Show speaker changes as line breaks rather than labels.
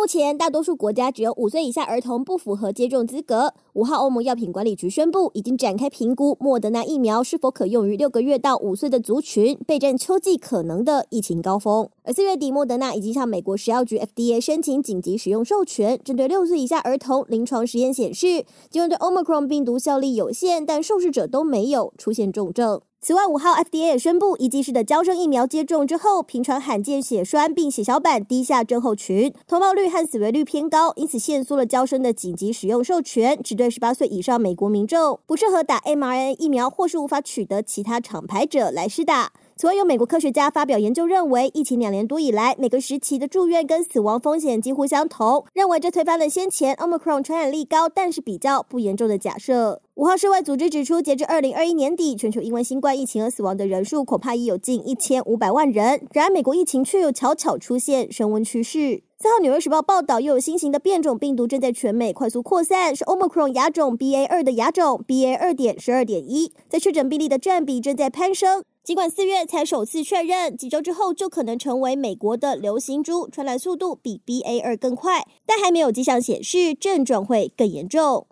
目前，大多数国家只有五岁以下儿童不符合接种资格。五号，欧盟药品管理局宣布，已经展开评估莫德纳疫苗是否可用于六个月到五岁的族群，备战秋季可能的疫情高峰。而四月底，莫德纳已经向美国食药局 FDA 申请紧急使用授权，针对六岁以下儿童。临床实验显示，尽管对 Omicron 病毒效力有限，但受试者都没有出现重症。此外，五号 FDA 也宣布，一剂式的胶生疫苗接种之后，频传罕见血栓并血小板低下症候群，通报率和死亡率偏高，因此限缩了娇生的紧急使用授权，只对十八岁以上美国民众，不适合打 mRNA 疫苗或是无法取得其他厂牌者来施打。此外，有美国科学家发表研究认为，疫情两年多以来，每个时期的住院跟死亡风险几乎相同，认为这推翻了先前 Omicron 传染力高但是比较不严重的假设。五号世卫组织指出，截至二零二一年底，全球因为新冠疫情而死亡的人数恐怕已有近一千五百万人。然而，美国疫情却又悄悄出现升温趋势。三号，《纽约时报》报道，又有新型的变种病毒正在全美快速扩散，是 Omicron 亚种 BA 二的亚种 BA 二点十二点一，在确诊病例的占比正在攀升。尽管四月才首次确认，几周之后就可能成为美国的流行株，传染速度比 BA 二更快，但还没有迹象显示症状会更严重。